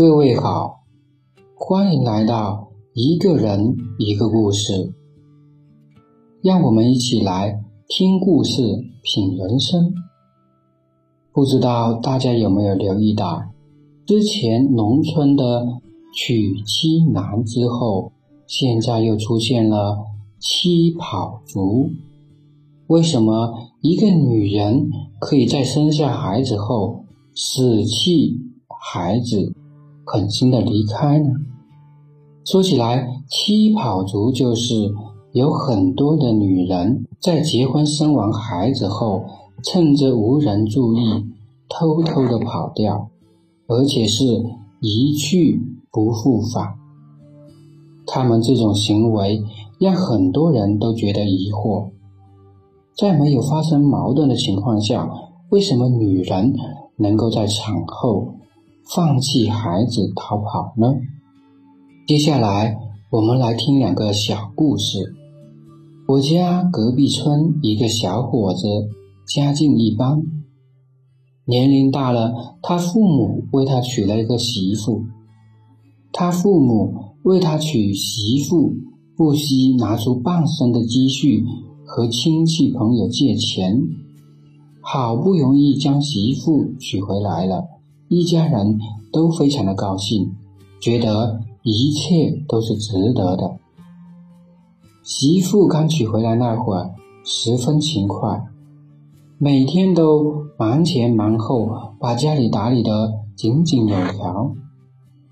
各位好，欢迎来到一个人一个故事，让我们一起来听故事、品人生。不知道大家有没有留意到，之前农村的娶妻难之后，现在又出现了妻跑族。为什么一个女人可以在生下孩子后舍弃孩子，狠心的离开呢？说起来，妻跑族就是有很多的女人在结婚生完孩子后，趁着无人注意，偷偷的跑掉，而且是一去不复返。他们这种行为让很多人都觉得疑惑。在没有发生矛盾的情况下，为什么女人能够在产后放弃孩子逃跑呢？接下来我们来听两个小故事。我家隔壁村一个小伙子家境一般，年龄大了，他父母为他娶了一个媳妇。他父母为他娶媳妇，不惜拿出半生的积蓄。和亲戚朋友借钱，好不容易将媳妇娶回来了，一家人都非常的高兴，觉得一切都是值得的。媳妇刚娶回来那会儿，十分勤快，每天都忙前忙后，把家里打理得井井有条，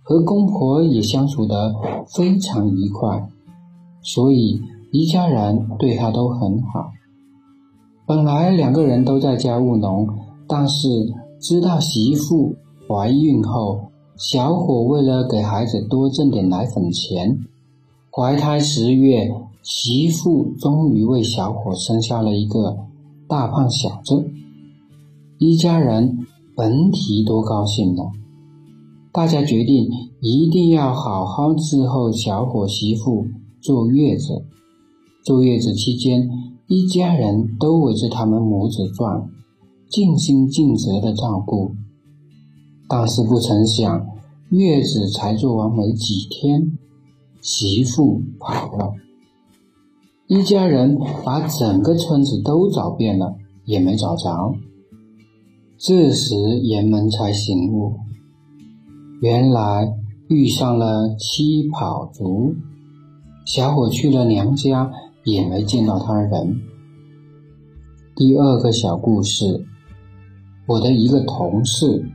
和公婆也相处得非常愉快，所以。一家人对她都很好。本来两个人都在家务农，但是知道媳妇怀孕后，小伙为了给孩子多挣点奶粉钱，怀胎十月，媳妇终于为小伙生下了一个大胖小子。一家人甭提多高兴了！大家决定一定要好好伺候小伙媳妇坐月子。坐月子期间，一家人都围着他们母子转，尽心尽责的照顾。但是不曾想，月子才做完没几天，媳妇跑了。一家人把整个村子都找遍了，也没找着。这时人们才醒悟，原来遇上了七跑族。小伙去了娘家。也没见到他人。第二个小故事，我的一个同事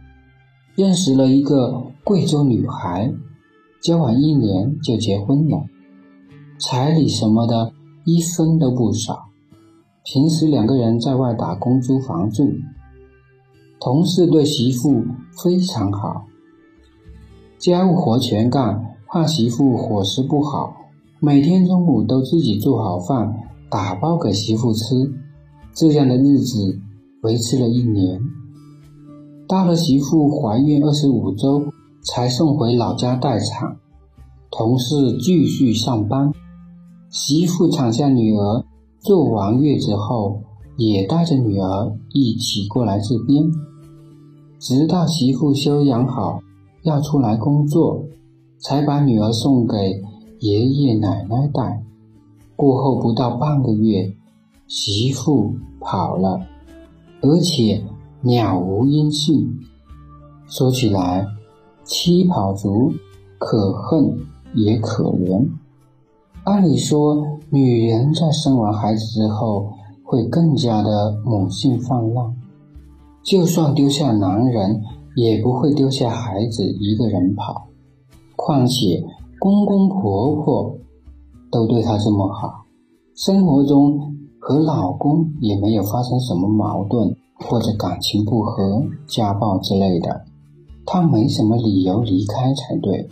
认识了一个贵州女孩，交往一年就结婚了，彩礼什么的一分都不少。平时两个人在外打工租房住，同事对媳妇非常好，家务活全干，怕媳妇伙食不好。每天中午都自己做好饭，打包给媳妇吃，这样的日子维持了一年。他和媳妇怀孕二十五周，才送回老家待产。同事继续上班，媳妇产下女儿，坐完月子后，也带着女儿一起过来这边，直到媳妇休养好，要出来工作，才把女儿送给。爷爷奶奶带过后不到半个月，媳妇跑了，而且鸟无音信。说起来，七跑族可恨也可怜。按理说，女人在生完孩子之后会更加的母性泛滥，就算丢下男人，也不会丢下孩子一个人跑。况且。公公婆婆都对她这么好，生活中和老公也没有发生什么矛盾或者感情不和、家暴之类的，她没什么理由离开才对。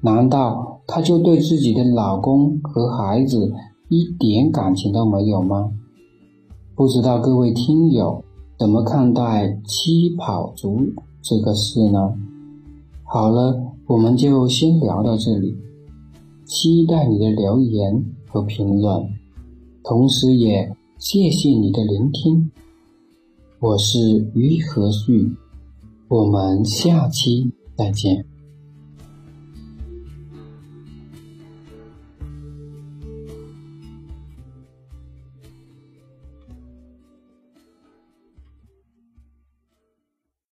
难道她就对自己的老公和孩子一点感情都没有吗？不知道各位听友怎么看待七跑族这个事呢？好了，我们就先聊到这里，期待你的留言和评论，同时也谢谢你的聆听。我是于和旭，我们下期再见。